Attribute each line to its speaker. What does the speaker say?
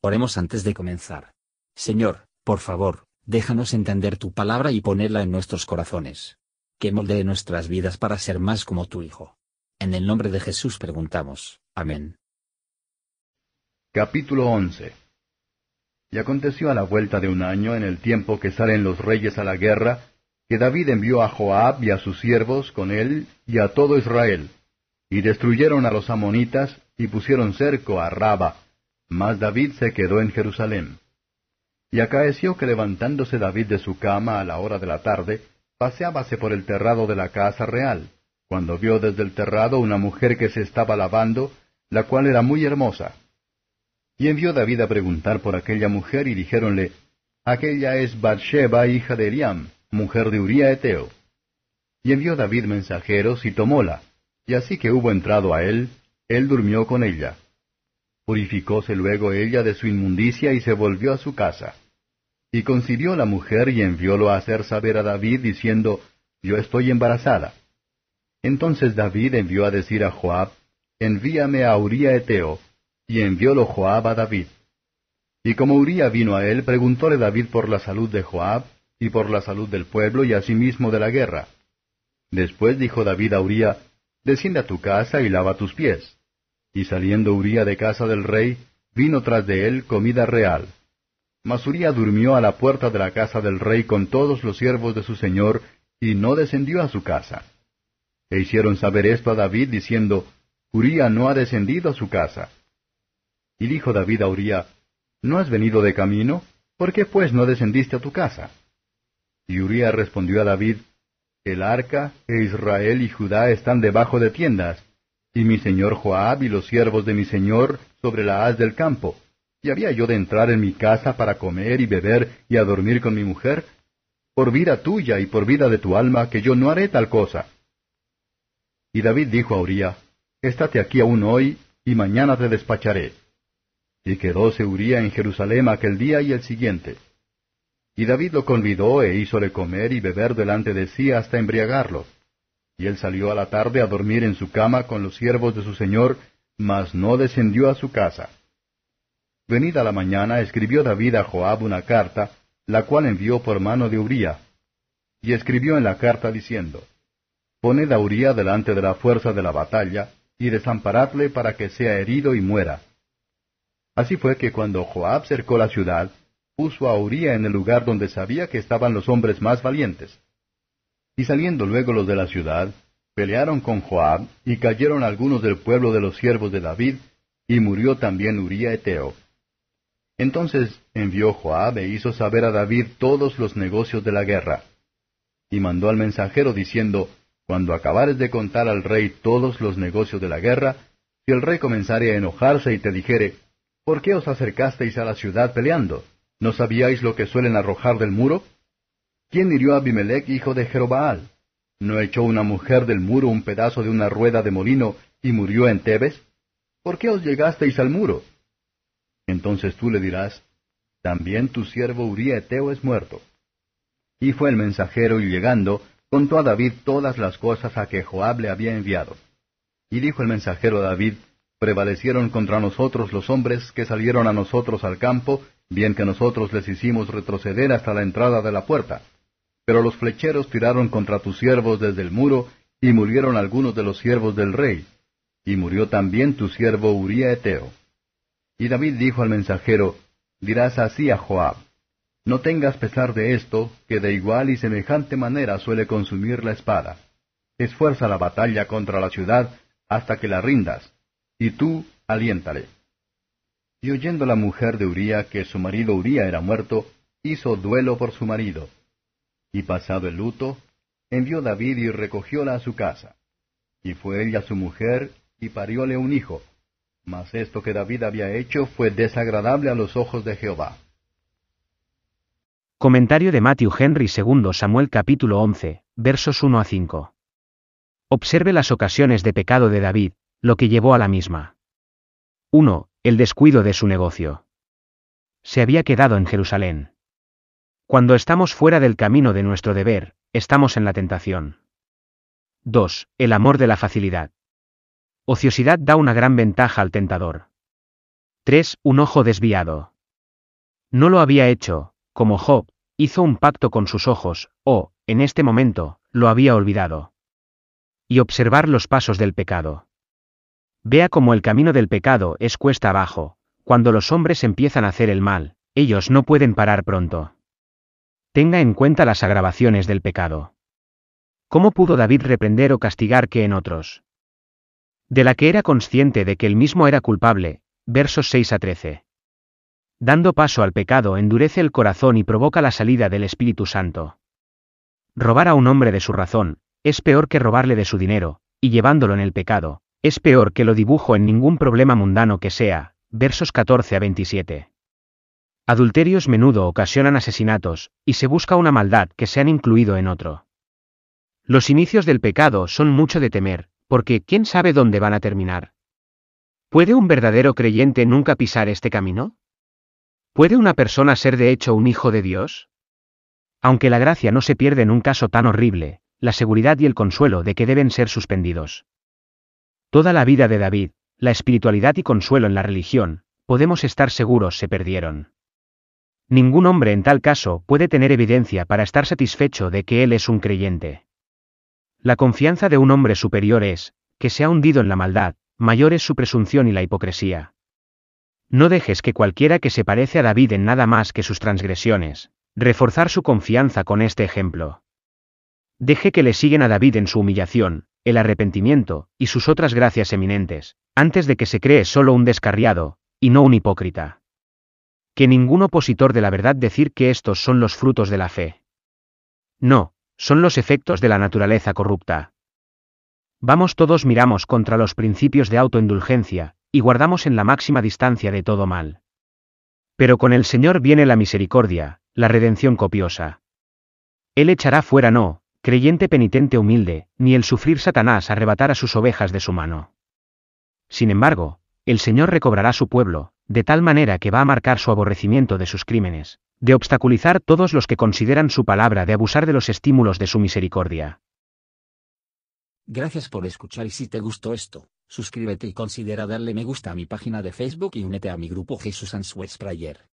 Speaker 1: Oremos antes de comenzar. Señor, por favor, déjanos entender tu palabra y ponerla en nuestros corazones. Que moldee nuestras vidas para ser más como tu Hijo. En el nombre de Jesús preguntamos. Amén.
Speaker 2: Capítulo 11 Y aconteció a la vuelta de un año, en el tiempo que salen los reyes a la guerra, que David envió a Joab y a sus siervos con él y a todo Israel, y destruyeron a los amonitas y pusieron cerco a Raba, mas David se quedó en Jerusalén. Y acaeció que levantándose David de su cama a la hora de la tarde, paseábase por el terrado de la casa real, cuando vio desde el terrado una mujer que se estaba lavando, la cual era muy hermosa. Y envió David a preguntar por aquella mujer, y dijéronle, Aquella es Bathsheba, hija de Eliam, mujer de Uría Eteo. Y envió David mensajeros, y tomóla, y así que hubo entrado a él, él durmió con ella. Purificóse luego ella de su inmundicia y se volvió a su casa. Y concibió la mujer y enviólo a hacer saber a David, diciendo, Yo estoy embarazada. Entonces David envió a decir a Joab, Envíame a Uría Eteo, y enviólo Joab a David. Y como Uría vino a él, preguntóle David por la salud de Joab, y por la salud del pueblo, y asimismo de la guerra. Después dijo David a Uría, Desciende a tu casa y lava tus pies. Y saliendo Uría de casa del rey, vino tras de él comida real. Mas Uría durmió a la puerta de la casa del rey con todos los siervos de su señor, y no descendió a su casa. E hicieron saber esto a David, diciendo, Uría no ha descendido a su casa. Y dijo David a Uría, ¿No has venido de camino? ¿Por qué pues no descendiste a tu casa? Y Uría respondió a David, El arca e Israel y Judá están debajo de tiendas, y mi señor Joab y los siervos de mi señor sobre la haz del campo. ¿Y había yo de entrar en mi casa para comer y beber y a dormir con mi mujer? Por vida tuya y por vida de tu alma, que yo no haré tal cosa. Y David dijo a Uría, Estate aquí aún hoy, y mañana te despacharé. Y quedóse Uría en Jerusalén aquel día y el siguiente. Y David lo convidó e hízole comer y beber delante de sí hasta embriagarlo. Y él salió a la tarde a dormir en su cama con los siervos de su señor, mas no descendió a su casa. Venida la mañana, escribió David a Joab una carta, la cual envió por mano de Uría. Y escribió en la carta diciendo, Poned a Uría delante de la fuerza de la batalla, y desamparadle para que sea herido y muera. Así fue que cuando Joab cercó la ciudad, puso a Uría en el lugar donde sabía que estaban los hombres más valientes. Y saliendo luego los de la ciudad, pelearon con Joab, y cayeron algunos del pueblo de los siervos de David, y murió también Uría Eteo. Entonces envió Joab e hizo saber a David todos los negocios de la guerra. Y mandó al mensajero diciendo, Cuando acabares de contar al rey todos los negocios de la guerra, si el rey comenzare a enojarse y te dijere, ¿Por qué os acercasteis a la ciudad peleando? ¿No sabíais lo que suelen arrojar del muro? ¿Quién hirió a Abimelech, hijo de Jerobaal? ¿No echó una mujer del muro un pedazo de una rueda de molino y murió en Tebes? ¿Por qué os llegasteis al muro? Entonces tú le dirás, también tu siervo Uría Eteo es muerto. Y fue el mensajero y llegando, contó a David todas las cosas a que Joab le había enviado. Y dijo el mensajero a David, prevalecieron contra nosotros los hombres que salieron a nosotros al campo, bien que nosotros les hicimos retroceder hasta la entrada de la puerta. Pero los flecheros tiraron contra tus siervos desde el muro, y murieron algunos de los siervos del rey, y murió también tu siervo Uría Eteo. Y David dijo al mensajero, dirás así a Joab, no tengas pesar de esto, que de igual y semejante manera suele consumir la espada. Esfuerza la batalla contra la ciudad hasta que la rindas, y tú aliéntale. Y oyendo la mujer de Uría que su marido Uría era muerto, hizo duelo por su marido, y pasado el luto, envió David y recogióla a su casa. Y fue ella su mujer, y parióle un hijo. Mas esto que David había hecho fue desagradable a los ojos de Jehová.
Speaker 3: Comentario de Matthew Henry II Samuel capítulo 11, versos 1 a 5. Observe las ocasiones de pecado de David, lo que llevó a la misma. 1. El descuido de su negocio. Se había quedado en Jerusalén. Cuando estamos fuera del camino de nuestro deber, estamos en la tentación. 2. El amor de la facilidad. Ociosidad da una gran ventaja al tentador. 3. Un ojo desviado. No lo había hecho, como Job, hizo un pacto con sus ojos, o, en este momento, lo había olvidado. Y observar los pasos del pecado. Vea cómo el camino del pecado es cuesta abajo, cuando los hombres empiezan a hacer el mal, ellos no pueden parar pronto. Tenga en cuenta las agravaciones del pecado. ¿Cómo pudo David reprender o castigar que en otros? De la que era consciente de que él mismo era culpable, versos 6 a 13. Dando paso al pecado endurece el corazón y provoca la salida del Espíritu Santo. Robar a un hombre de su razón, es peor que robarle de su dinero, y llevándolo en el pecado, es peor que lo dibujo en ningún problema mundano que sea, versos 14 a 27. Adulterios menudo ocasionan asesinatos, y se busca una maldad que se han incluido en otro. Los inicios del pecado son mucho de temer, porque ¿quién sabe dónde van a terminar? ¿Puede un verdadero creyente nunca pisar este camino? ¿Puede una persona ser de hecho un hijo de Dios? Aunque la gracia no se pierde en un caso tan horrible, la seguridad y el consuelo de que deben ser suspendidos. Toda la vida de David, la espiritualidad y consuelo en la religión, podemos estar seguros se perdieron. Ningún hombre en tal caso puede tener evidencia para estar satisfecho de que él es un creyente. La confianza de un hombre superior es, que se ha hundido en la maldad, mayor es su presunción y la hipocresía. No dejes que cualquiera que se parece a David en nada más que sus transgresiones, reforzar su confianza con este ejemplo. Deje que le siguen a David en su humillación, el arrepentimiento, y sus otras gracias eminentes, antes de que se cree solo un descarriado, y no un hipócrita. Que ningún opositor de la verdad decir que estos son los frutos de la fe. No, son los efectos de la naturaleza corrupta. Vamos todos miramos contra los principios de autoindulgencia, y guardamos en la máxima distancia de todo mal. Pero con el Señor viene la misericordia, la redención copiosa. Él echará fuera no, creyente penitente humilde, ni el sufrir Satanás arrebatar a sus ovejas de su mano. Sin embargo, el Señor recobrará su pueblo, de tal manera que va a marcar su aborrecimiento de sus crímenes, de obstaculizar todos los que consideran su palabra de abusar de los estímulos de su misericordia.
Speaker 1: Gracias por escuchar y si te gustó esto, suscríbete y considera darle me gusta a mi página de Facebook y únete a mi grupo Jesús Answers Prayer.